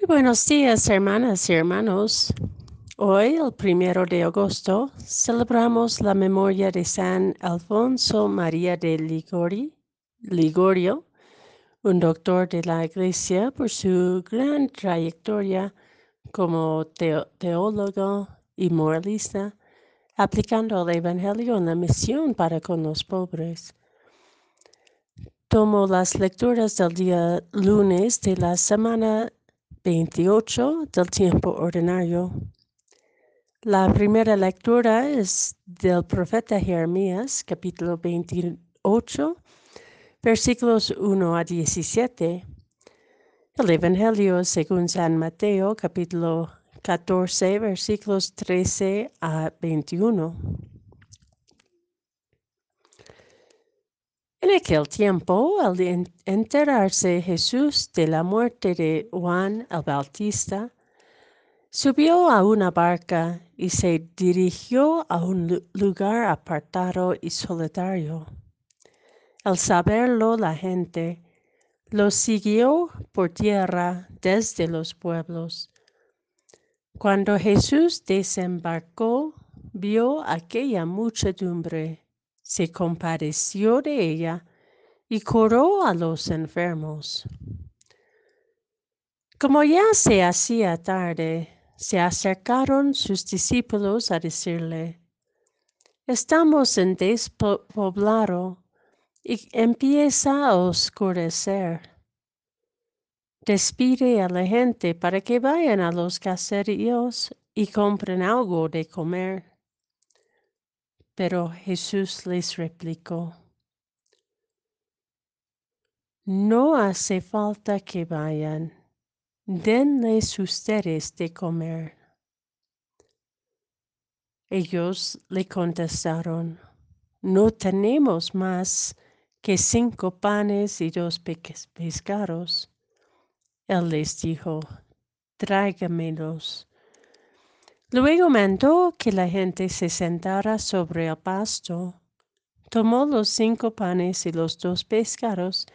Muy buenos días, hermanas y hermanos. Hoy, el primero de agosto, celebramos la memoria de San Alfonso María de Ligori, Ligorio, un doctor de la Iglesia por su gran trayectoria como teólogo y moralista, aplicando el Evangelio en la misión para con los pobres. Tomo las lecturas del día lunes de la semana 28 del tiempo ordinario. La primera lectura es del profeta Jeremías, capítulo 28, versículos 1 a 17. El Evangelio según San Mateo, capítulo 14, versículos 13 a 21. En aquel tiempo, al enterarse Jesús de la muerte de Juan el Bautista, subió a una barca y se dirigió a un lugar apartado y solitario. Al saberlo la gente, lo siguió por tierra desde los pueblos. Cuando Jesús desembarcó, vio aquella muchedumbre se compadeció de ella y curó a los enfermos. Como ya se hacía tarde, se acercaron sus discípulos a decirle, estamos en despoblado y empieza a oscurecer. Despide a la gente para que vayan a los caseríos y compren algo de comer. Pero Jesús les replicó, no hace falta que vayan, denles ustedes de comer. Ellos le contestaron, no tenemos más que cinco panes y dos pescados. Él les dijo, tráigamelos. Luego mandó que la gente se sentara sobre el pasto. Tomó los cinco panes y los dos pescados,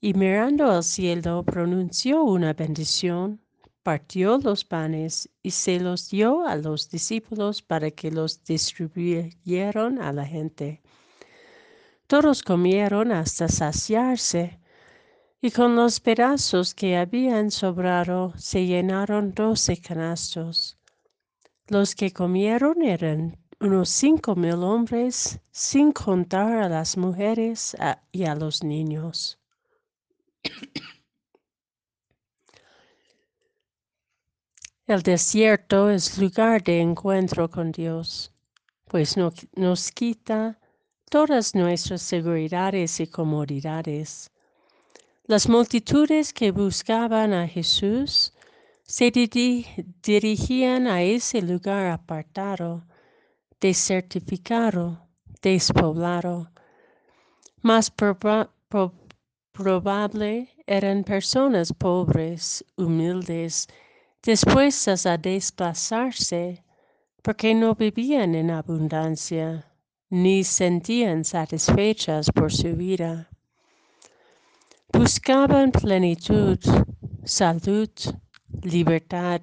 y mirando al cielo pronunció una bendición, partió los panes y se los dio a los discípulos para que los distribuyeran a la gente. Todos comieron hasta saciarse, y con los pedazos que habían sobrado se llenaron doce canastos. Los que comieron eran unos cinco mil hombres, sin contar a las mujeres y a los niños. El desierto es lugar de encuentro con Dios, pues nos quita todas nuestras seguridades y comodidades. Las multitudes que buscaban a Jesús se dirigían a ese lugar apartado, desertificado, despoblado. Más probable eran personas pobres, humildes, dispuestas a desplazarse porque no vivían en abundancia ni sentían satisfechas por su vida. Buscaban plenitud, salud, libertad,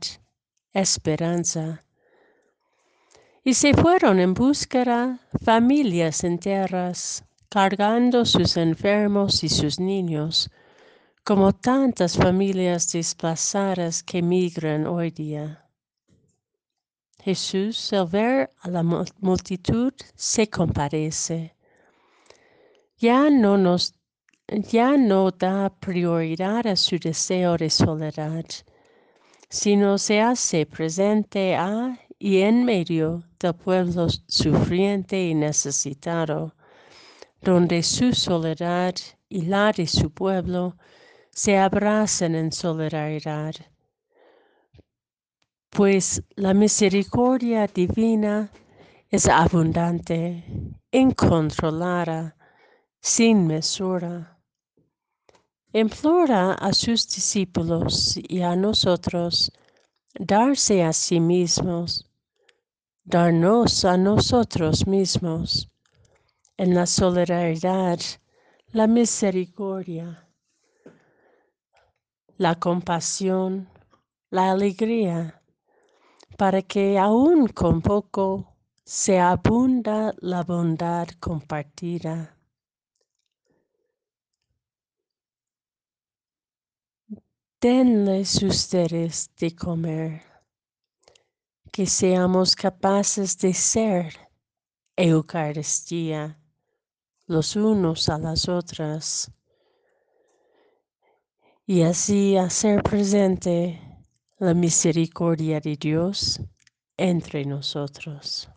esperanza. Y se fueron en búsqueda familias enteras, cargando sus enfermos y sus niños, como tantas familias desplazadas que migran hoy día. Jesús, al ver a la multitud, se compadece. Ya no nos ya no da prioridad a su deseo de soledad, sino se hace presente a y en medio del pueblo sufriente y necesitado, donde su soledad y la de su pueblo se abrazan en solidaridad. Pues la misericordia divina es abundante, incontrolada, sin mesura implora a sus discípulos y a nosotros darse a sí mismos, darnos a nosotros mismos, en la solidaridad, la misericordia, la compasión, la alegría, para que aún con poco se abunda la bondad compartida. Denles ustedes de comer, que seamos capaces de ser Eucaristía los unos a las otras y así hacer presente la misericordia de Dios entre nosotros.